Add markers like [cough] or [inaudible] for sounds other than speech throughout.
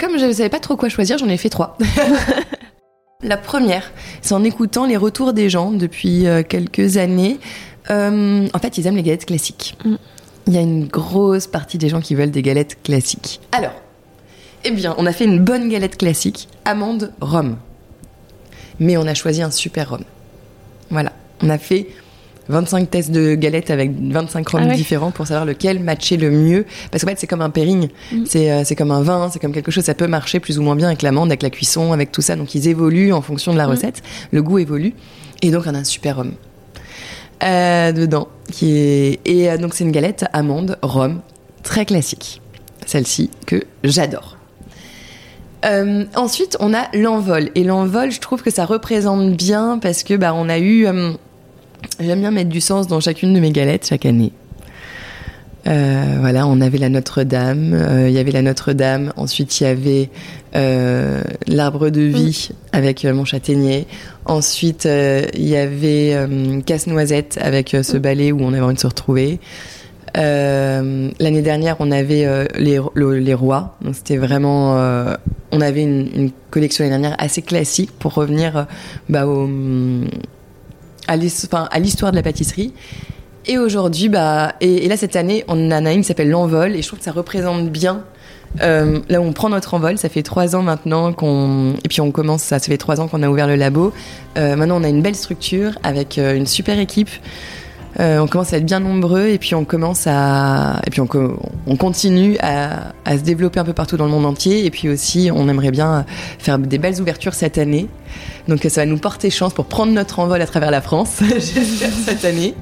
Comme je ne savais pas trop quoi choisir, j'en ai fait trois. [laughs] La première, c'est en écoutant les retours des gens depuis euh, quelques années. Euh, en fait, ils aiment les galettes classiques. Mm. Il y a une grosse partie des gens qui veulent des galettes classiques. Alors, eh bien, on a fait une bonne galette classique, amande rhum. Mais on a choisi un super rhum. Voilà. On a fait 25 tests de galettes avec 25 rhums ah différents pour savoir lequel matchait le mieux. Parce qu'en fait, c'est comme un pairing. Mm. Euh, c'est comme un vin, c'est comme quelque chose, ça peut marcher plus ou moins bien avec l'amande, avec la cuisson, avec tout ça. Donc, ils évoluent en fonction de la mm. recette. Le goût évolue. Et donc, on a un super rhum. Euh, dedans. Qui est... Et euh, donc, c'est une galette amande, rhum, très classique. Celle-ci que j'adore. ensuite, on a l'envol. Et l'envol, je trouve que ça représente bien parce que bah, on a eu J'aime bien mettre du sens dans chacune de mes galettes chaque année. Euh, voilà, on avait la Notre-Dame, euh, il y avait la Notre-Dame, ensuite il y avait euh, l'arbre de vie avec mon châtaignier, ensuite il y avait Casse-Noisette avec ce mm. ballet où on avait envie de se retrouver. L'année dernière, on avait les, les, rois, donc c'était vraiment, on avait une, une collection l'année dernière assez classique pour revenir bah, au à l'histoire de la pâtisserie. Et aujourd'hui, bah, et, là cette année, on en a une qui s'appelle l'envol, et je trouve que ça représente bien euh, là on prend notre envol. Ça fait trois ans maintenant qu'on, et puis on commence, ça, ça fait trois ans qu'on a ouvert le labo. Euh, maintenant, on a une belle structure avec euh, une super équipe. Euh, on commence à être bien nombreux et puis on commence à et puis on, on continue à, se développer un peu partout dans le monde entier et puis aussi on aimerait bien faire des belles ouvertures cette année. Donc ça va nous porter chance pour prendre notre envol à travers la France, [laughs] j'espère cette année.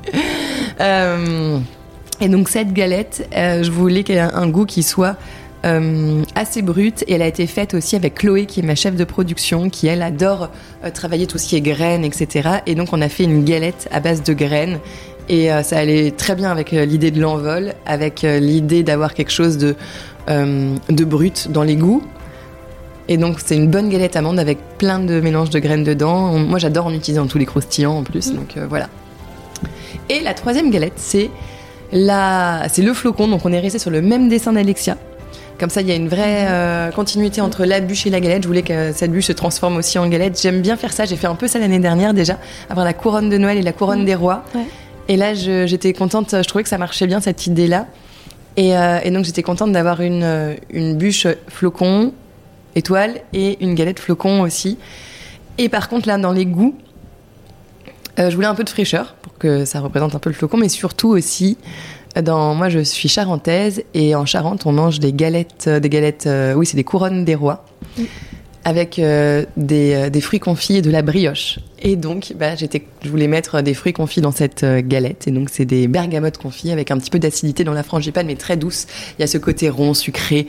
Euh, et donc cette galette, euh, je voulais qu'elle ait un goût qui soit assez brute et elle a été faite aussi avec Chloé qui est ma chef de production qui elle adore travailler tout ce qui est graines etc et donc on a fait une galette à base de graines et euh, ça allait très bien avec euh, l'idée de l'envol, avec euh, l'idée d'avoir quelque chose de, de brut dans les goûts. Et donc c'est une bonne galette amande avec plein de mélanges de graines dedans. moi j'adore en utiliser dans tous les croustillants en plus, mmh. donc voilà. Et la troisième galette, c'est la... c'est le flocon. Donc on est resté sur le même dessin d'Alexia. Comme ça, il y a une vraie continuité entre la bûche et la galette. Je voulais que cette bûche se transforme aussi en galette. J'aime bien faire ça. J'ai fait un peu ça l'année dernière déjà, avoir la couronne de Noël et la couronne mmh. des rois. Ouais. Et là, j'étais contente, je trouvais que ça marchait bien cette idée-là. Et, euh, donc j'étais contente d'avoir une, euh, une bûche flocon, étoile, et une galette flocon aussi. Et par contre, là, dans les goûts, euh, je voulais un peu de fraîcheur pour que ça représente un peu le flocon, mais surtout aussi, dans, moi je suis charentaise et en Charente on mange des galettes, des galettes, oui c'est des couronnes des rois. Mm avec euh, des, euh, des, fruits confits et de la brioche. Et donc, bah, j'étais, je voulais mettre des fruits confits dans cette euh, galette. Et donc, c'est des bergamotes confits avec un petit peu d'acidité dans la frangipane, mais très douce. Il y a ce côté rond, sucré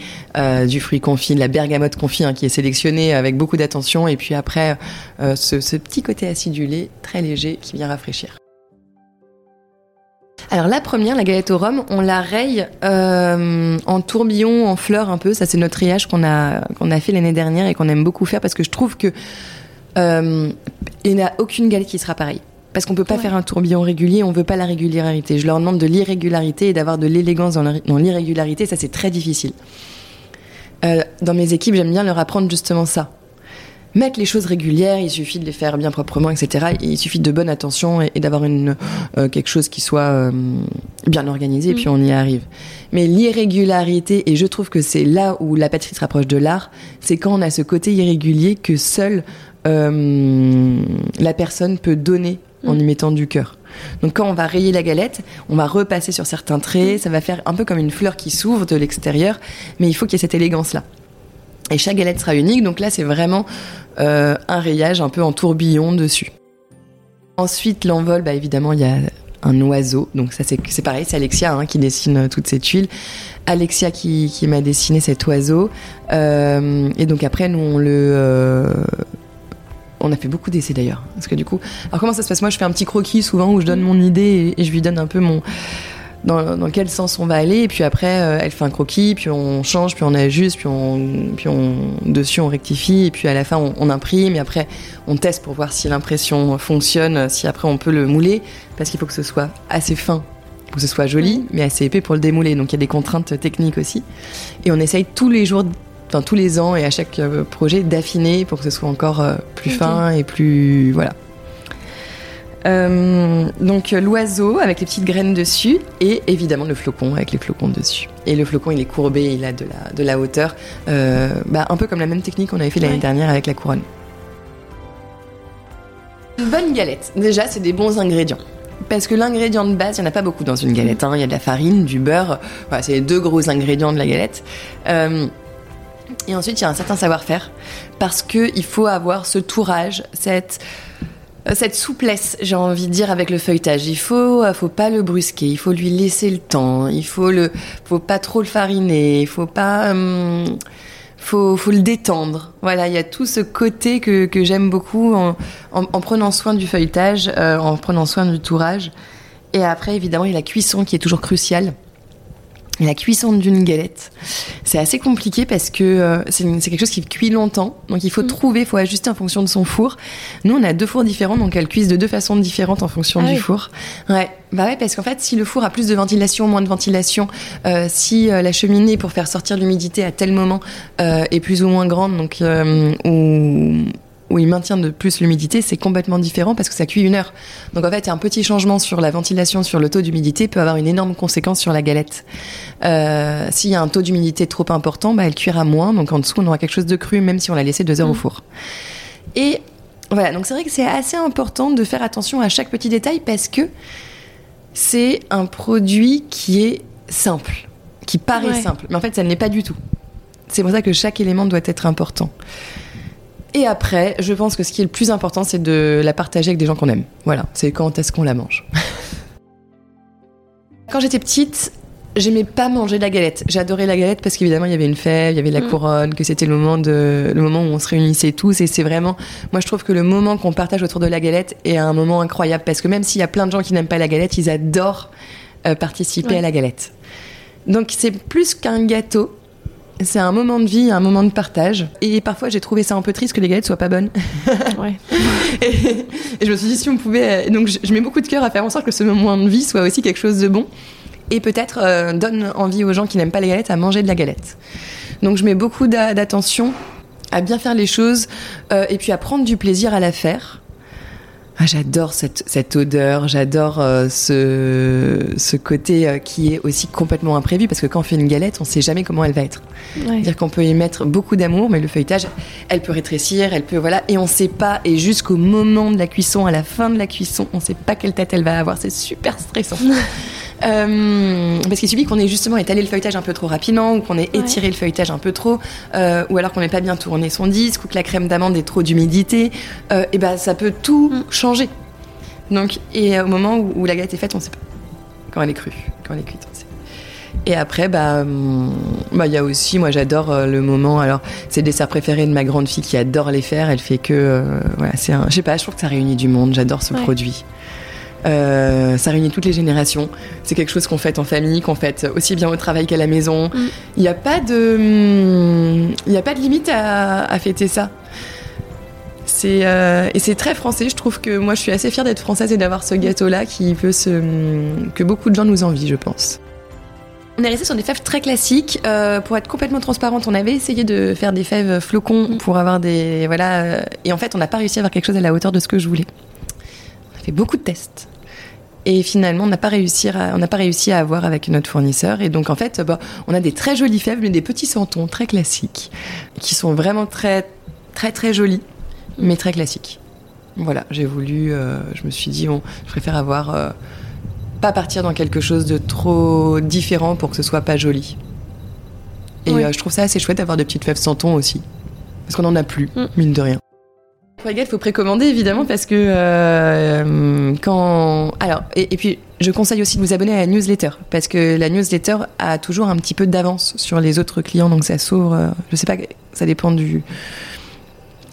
du fruit confit, de la bergamote confit hein, qui est sélectionné avec beaucoup d'attention. Et puis après, ce petit côté acidulé, très léger, qui vient rafraîchir. Alors la première, la galette au rhum, on la raye euh, en tourbillon, en fleurs un peu. Ça c'est notre rayage qu'on a qu'on a fait l'année dernière et qu'on aime beaucoup faire parce que je trouve que euh, il n'y a aucune galette qui sera pareille. Parce qu'on peut pas faire un tourbillon régulier, on veut pas la régularité. Je leur demande de l'irrégularité et d'avoir de l'élégance dans l'irrégularité, ça c'est très difficile. Euh, dans mes équipes, j'aime bien leur apprendre justement ça mettre les choses régulières, il suffit de les faire bien proprement, etc. Il suffit de bonne attention et, d'avoir une euh, quelque chose qui soit euh, bien organisé, et puis mm. on y arrive. Mais l'irrégularité, et je trouve que c'est là où la pâtisserie se rapproche de l'art, c'est quand on a ce côté irrégulier que seul euh, la personne peut donner en y mettant du cœur. Donc quand on va rayer la galette, on va repasser sur certains traits, ça va faire un peu comme une fleur qui s'ouvre de l'extérieur, mais il faut qu'il y ait cette élégance-là. Et chaque galette sera unique, donc là c'est vraiment euh, un rayage un peu en tourbillon dessus. Ensuite, l'envol, bah, évidemment, il y a un oiseau. Donc ça c'est pareil, c'est Alexia hein, qui dessine euh, toutes ces tuiles. Alexia qui, qui m'a dessiné cet oiseau. Euh, et donc après, nous on le... On a fait beaucoup d'essais d'ailleurs. Parce que du coup... Alors comment ça se passe? Moi je fais un petit croquis souvent où je donne mon idée et je lui donne un peu mon dans, quel sens on va aller. Et puis après, euh, elle fait un croquis, puis on change, puis on ajuste, puis on, puis on dessus on rectifie, et puis à la fin on, imprime, et après on teste pour voir si l'impression fonctionne, si après on peut le mouler, parce qu'il faut que ce soit assez fin pour que ce soit joli, mais assez épais pour le démouler. Donc il y a des contraintes techniques aussi. Et on essaye tous les jours enfin tous les ans et à chaque euh, projet d'affiner pour que ce soit encore euh, plus fin et plus voilà euh, donc l'oiseau avec les petites graines dessus et évidemment le flocon avec les flocons dessus. Et le flocon il est courbé, il a de la, de la hauteur, euh, bah, un peu comme la même technique qu'on avait fait l'année dernière avec la couronne. Une bonne galette, déjà c'est des bons ingrédients. Parce que l'ingrédient de base, il n'y en a pas beaucoup dans une galette. Hein. Il y a de la farine, du beurre, voilà, c'est les deux gros ingrédients de la galette. Euh, et ensuite, il y a un certain savoir-faire parce qu'il faut avoir ce tourage, cette euh, cette souplesse, j'ai envie de dire, avec le feuilletage. Il faut, euh, faut pas le brusquer, il faut lui laisser le temps, il faut le, faut pas trop le fariner, il faut pas, hum, faut, faut le détendre. Voilà, il y a tout ce côté que, que j'aime beaucoup en, en, prenant soin du feuilletage, euh, en prenant soin du tourage. Et après, évidemment, il y a la cuisson qui est toujours cruciale la cuisson d'une galette, c'est assez compliqué parce que euh, c'est quelque chose qui cuit longtemps. Donc il faut mm. trouver, il faut ajuster en fonction de son four. Nous, on a deux fours différents, donc elles cuisent de deux façons différentes en fonction ah du four. Ouais, bah ouais, parce qu'en fait, si le four a plus de ventilation, moins de ventilation, euh, si euh, la cheminée pour faire sortir l'humidité à tel moment est plus ou moins grande, donc ou où il maintient de plus l'humidité, c'est complètement différent parce que ça cuit une heure. Donc en fait, un petit changement sur la ventilation, sur le taux d'humidité peut avoir une énorme conséquence sur la galette. Euh, S'il y a un taux d'humidité trop important, bah, elle cuira moins. Donc en dessous, on aura quelque chose de cru, même si on l'a laissé deux heures au mm. four. Et voilà, donc c'est vrai que c'est assez important de faire attention à chaque petit détail parce que c'est un produit qui est simple, qui paraît simple, mais en fait, ça ne l'est pas du tout. C'est pour ça que chaque élément doit être important. Et après, je pense que ce qui est le plus important, c'est de la partager avec des gens qu'on aime. Voilà, c'est quand est-ce qu'on la mange. [laughs] quand j'étais petite, j'aimais pas manger la galette. J'adorais la galette parce qu'évidemment il y avait une fève, il y avait la mm. couronne, que c'était le moment de le moment où on se réunissait tous et c'est vraiment moi je trouve que le moment qu'on partage autour de la galette est un moment incroyable parce que même s'il y a plein de gens qui n'aiment pas la galette, ils adorent euh, participer à la galette. Donc c'est plus qu'un gâteau, c'est un moment de vie, un moment de partage. Et parfois, j'ai trouvé ça un peu triste que les galettes soient pas bonnes. [laughs] Ouais. [laughs] et, je me suis dit, si on pouvait. Euh, donc, je, mets beaucoup de cœur à faire en sorte que ce moment de vie soit aussi quelque chose de bon. Et peut-être euh, donne envie aux gens qui n'aiment pas les galettes à manger de la galette. Donc, je mets beaucoup d'attention à bien faire les choses euh, et puis à prendre du plaisir à la faire. Ah, j'adore cette, cette odeur, j'adore euh, ce, ce côté euh, qui est aussi complètement imprévu parce que quand on fait une galette, on sait jamais comment elle va être. C'est-à-dire qu'on peut y mettre beaucoup d'amour, mais le feuilletage, elle peut rétrécir, elle peut voilà, et on sait pas. Et jusqu'au moment de la cuisson, à la fin de la cuisson, on sait pas quelle tête elle va avoir. C'est super stressant. [laughs] Euh, parce qu'il suffit qu'on ait justement étalé le feuilletage un peu trop rapidement, ou qu'on ait étiré le feuilletage un peu trop, euh, ou alors qu'on n'ait pas bien tourné son disque, ou que la crème d'amande ait trop d'humidité, euh, et ben ça peut tout mm. changer. Donc, et au moment où, la galette est faite, on sait pas. Quand elle est crue, quand elle est cuite, on sait. Et après, bah, hum, bah, il y a aussi, moi, j'adore le moment. Alors, c'est le dessert préféré de ma grande fille qui adore les faire. Elle fait que, voilà, c'est un, je sais pas, je trouve que ça réunit du monde. J'adore ce produit. Euh, ça réunit toutes les générations. C'est quelque chose qu'on fait en famille, qu'on fait aussi bien au travail qu'à la maison. Mm. Il n'y a pas de, il a pas de limite à, fêter ça. C'est euh, et c'est très français. Je trouve que moi, je suis assez fière d'être française et d'avoir ce gâteau-là qui peut se, hum, que beaucoup de gens nous envient, je pense. On est resté sur des fèves très classiques. Euh, pour être complètement transparente, on avait essayé de faire des fèves flocons mm. pour avoir des voilà, et en fait, on n'a pas réussi à avoir quelque chose à la hauteur de ce que je voulais. Fait beaucoup de tests. Et finalement, on n'a pas réussi à, on n'a pas réussi à avoir avec notre fournisseur. Et donc, en fait, bah, on a des très jolies fèves, mais des petits santons très classiques, qui sont vraiment très, très, très jolis. mais très classique. Voilà, j'ai voulu, euh, je me suis dit, bon, je préfère avoir, euh, pas partir dans quelque chose de trop différent pour que ce soit pas joli. Et euh, je trouve ça assez chouette d'avoir des petites fèves sans ton aussi. Parce qu'on en a plus, Mm. mine de rien. Pour il faut précommander évidemment parce que euh, quand. Alors, et, puis je conseille aussi de vous abonner à la newsletter parce que la newsletter a toujours un petit peu d'avance sur les autres clients, donc ça s'ouvre. je sais pas, ça dépend du.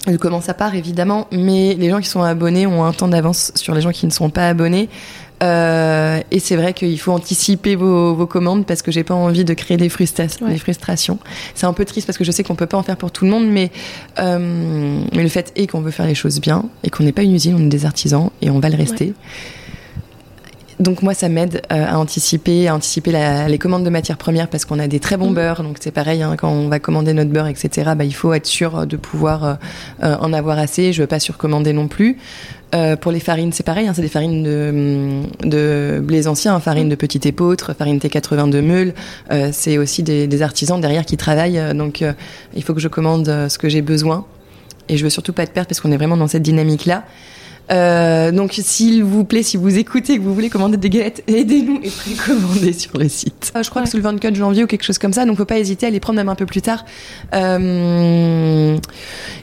de comment ça part évidemment, mais les gens qui sont abonnés ont un temps d'avance sur les gens qui ne sont pas abonnés. Euh, et c'est vrai qu'il faut anticiper vos, vos commandes parce que j'ai pas envie de créer des, frustra- Ouais. des frustrations. C'est un peu triste parce que je sais qu'on peut pas en faire pour tout le monde, mais, euh, mais le fait est qu'on veut faire les choses bien et qu'on n'est pas une usine, on est des artisans et on va le rester. Donc moi, ça m'aide euh, à anticiper, à anticiper la- les commandes de matières premières parce qu'on a des très bons Mhm. beurres. Donc c'est pareil, hein, quand on va commander notre beurre, etc. Bah, il faut être sûr de pouvoir euh, euh, en avoir assez. Je veux pas surcommander non plus. Euh, pour les farines, c'est pareil. hein, c'est des farines de, de blés anciens, hein, farine de petite épeautre, farine T82 meule. Euh, c'est aussi des, des artisans derrière qui travaillent. euh, donc euh, il faut que je commande ce que j'ai besoin. Et je veux surtout pas être perdre parce qu'on est vraiment dans cette dynamique-là. Euh, donc, s'il vous plaît, si vous écoutez et que vous voulez commander des galettes, aidez-nous et précommandez [laughs] sur le site. Euh, je crois Ouais. que c'est le 24 janvier ou quelque chose comme ça, donc faut pas hésiter à les prendre même un peu plus tard. Euh,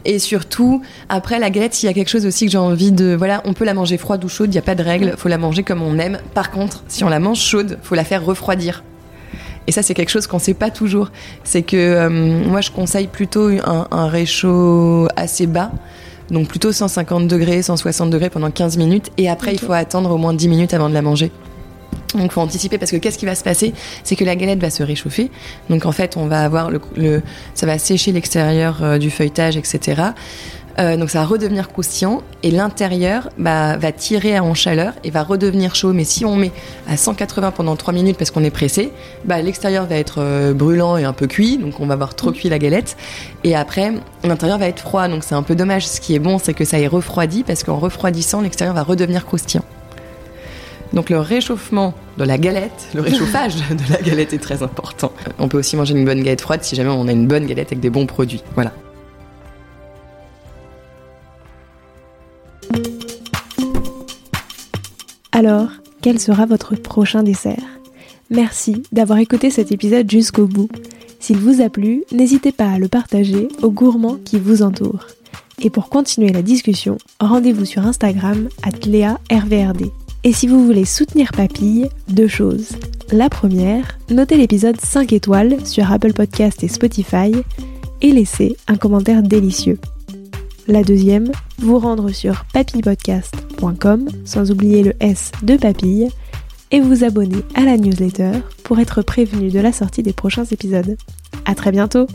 et surtout, après la galette, s'il y a quelque chose aussi que j'ai envie de, voilà, on peut la manger froide ou chaude, il y a pas de règle, faut la manger comme on aime. Par contre, si on la mange chaude, faut la faire refroidir. Et ça, c'est quelque chose qu'on sait pas toujours. C'est que euh, moi, je conseille plutôt un, un réchaud assez bas. Donc plutôt 150 degrés, 160 degrés pendant 15 minutes. Et après, il faut attendre au moins 10 minutes avant de la manger. Donc faut anticiper parce que qu'est-ce qui va se passer? C'est que la galette va se réchauffer. Donc en fait, on va avoir le, le- ça va sécher l'extérieur euh, du feuilletage, etc. Euh, donc ça va redevenir croustillant et l'intérieur bah, va tirer en chaleur et va redevenir chaud. Mais si on met à 180 pendant 3 minutes parce qu'on est pressé, bah, l'extérieur va être euh, brûlant et un peu cuit, donc on va avoir trop cuit la galette. Et après, l'intérieur va être froid, donc c'est un peu dommage. Ce qui est bon, c'est que ça est refroidi parce qu'en refroidissant, l'extérieur va redevenir croustillant. Donc le réchauffement de la galette, le réchauffage [laughs] de la galette est très important. On peut aussi manger une bonne galette froide si jamais on a une bonne galette avec des bons produits. Voilà. Alors, quel sera votre prochain dessert? Merci d'avoir écouté cet épisode jusqu'au bout. S'il vous a plu, n'hésitez pas à le partager aux gourmands qui vous entourent. Et pour continuer la discussion, rendez-vous sur Instagram @léa_rvrd. Et si vous voulez soutenir Papille, deux choses. La première, notez l'épisode 5 étoiles sur Apple Podcast et Spotify et laissez un commentaire délicieux. La deuxième, vous rendre sur papillepodcast.com sans oublier le S de papille et vous abonner à la newsletter pour être prévenu de la sortie des prochains épisodes. À très bientôt!